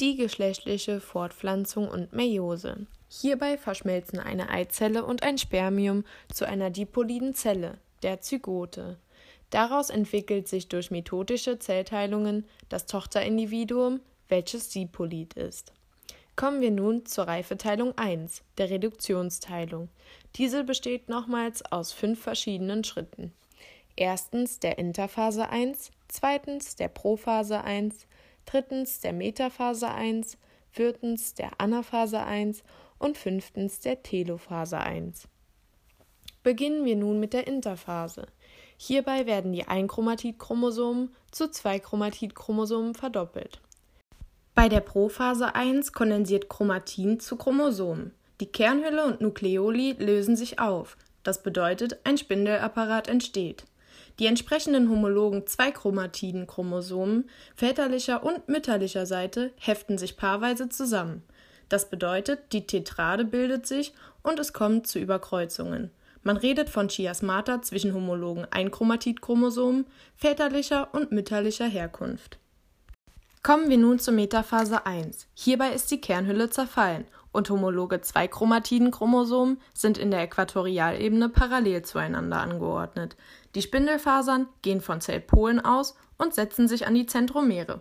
die geschlechtliche Fortpflanzung und Meiose. Hierbei verschmelzen eine Eizelle und ein Spermium zu einer diploiden Zelle, der Zygote. Daraus entwickelt sich durch mitotische Zellteilungen das Tochterindividuum, welches diploid ist. Kommen wir nun zur Reifeteilung 1, der Reduktionsteilung. Diese besteht nochmals aus fünf verschiedenen Schritten. Erstens der Interphase 1, zweitens der Prophase 1, drittens der Metaphase 1, viertens der Anaphase 1 und fünftens der Telophase 1. Beginnen wir nun mit der Interphase. Hierbei werden die Einchromatidchromosomen zu Zweichromatidchromosomen verdoppelt. Bei der Prophase 1 kondensiert Chromatin zu Chromosomen. Die Kernhülle und Nukleoli lösen sich auf. Das bedeutet, ein Spindelapparat entsteht. Die entsprechenden homologen Zweichromatiden-Chromosomen väterlicher und mütterlicher Seite heften sich paarweise zusammen. Das bedeutet, die Tetrade bildet sich und es kommt zu Überkreuzungen. Man redet von Chiasmata zwischen homologen Einchromatid-Chromosomen väterlicher und mütterlicher Herkunft. Kommen wir nun zur Metaphase 1. Hierbei ist die Kernhülle zerfallen und homologe Zweikromatiden-Chromosomen sind in der Äquatorialebene parallel zueinander angeordnet. Die Spindelfasern gehen von Zellpolen aus und setzen sich an die Zentromere.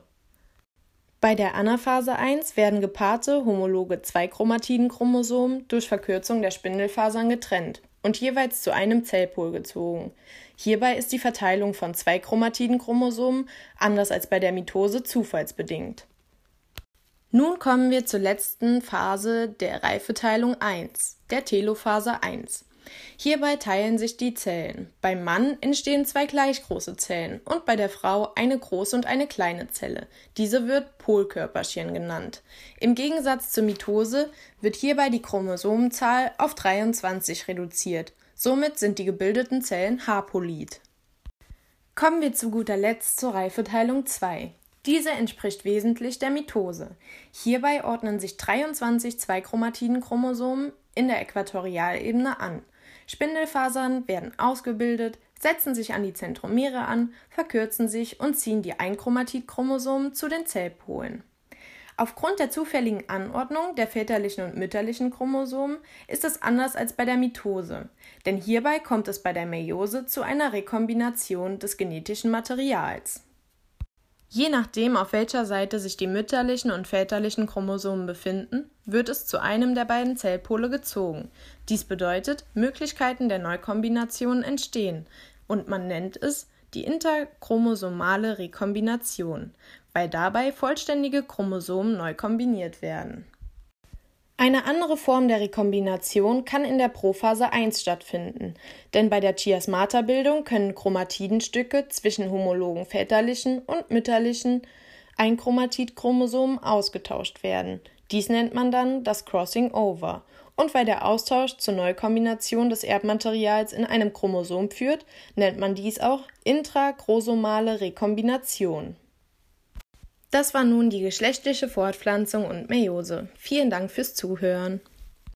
Bei der Anaphase 1 werden gepaarte homologe Zweikromatiden-Chromosomen durch Verkürzung der Spindelfasern getrennt und jeweils zu einem Zellpol gezogen. Hierbei ist die Verteilung von zwei Chromatiden-Chromosomen anders als bei der Mitose zufallsbedingt. Nun kommen wir zur letzten Phase der Reifeteilung 1, der Telophase 1. Hierbei teilen sich die Zellen. Beim Mann entstehen zwei gleich große Zellen und bei der Frau eine große und eine kleine Zelle. Diese wird Polkörperchen genannt. Im Gegensatz zur Mitose wird hierbei die Chromosomenzahl auf 23 reduziert. Somit sind die gebildeten Zellen haploid. Kommen wir zu guter Letzt zur Reifeteilung 2. Diese entspricht wesentlich der Mitose. Hierbei ordnen sich 23 Zweikromatiden-Chromosomen in der Äquatorialebene an. Spindelfasern werden ausgebildet, setzen sich an die Zentromere an, verkürzen sich und ziehen die Einchromatidchromosomen zu den Zellpolen. Aufgrund der zufälligen Anordnung der väterlichen und mütterlichen Chromosomen ist es anders als bei der Mitose, denn hierbei kommt es bei der Meiose zu einer Rekombination des genetischen Materials. Je nachdem, auf welcher Seite sich die mütterlichen und väterlichen Chromosomen befinden, wird es zu einem der beiden Zellpole gezogen. Dies bedeutet, Möglichkeiten der Neukombination entstehen und man nennt es die interchromosomale Rekombination, weil dabei vollständige Chromosomen neu kombiniert werden. Eine andere Form der Rekombination kann in der Prophase 1 stattfinden, denn bei der Chiasmata-Bildung können Chromatidenstücke zwischen homologen väterlichen und mütterlichen Einchromatidchromosomen ausgetauscht werden. Dies nennt man dann das Crossing Over. Und weil der Austausch zur Neukombination des Erbmaterials in einem Chromosom führt, nennt man dies auch intrachromosomale Rekombination. Das war nun die geschlechtliche Fortpflanzung und Meiose. Vielen Dank fürs Zuhören.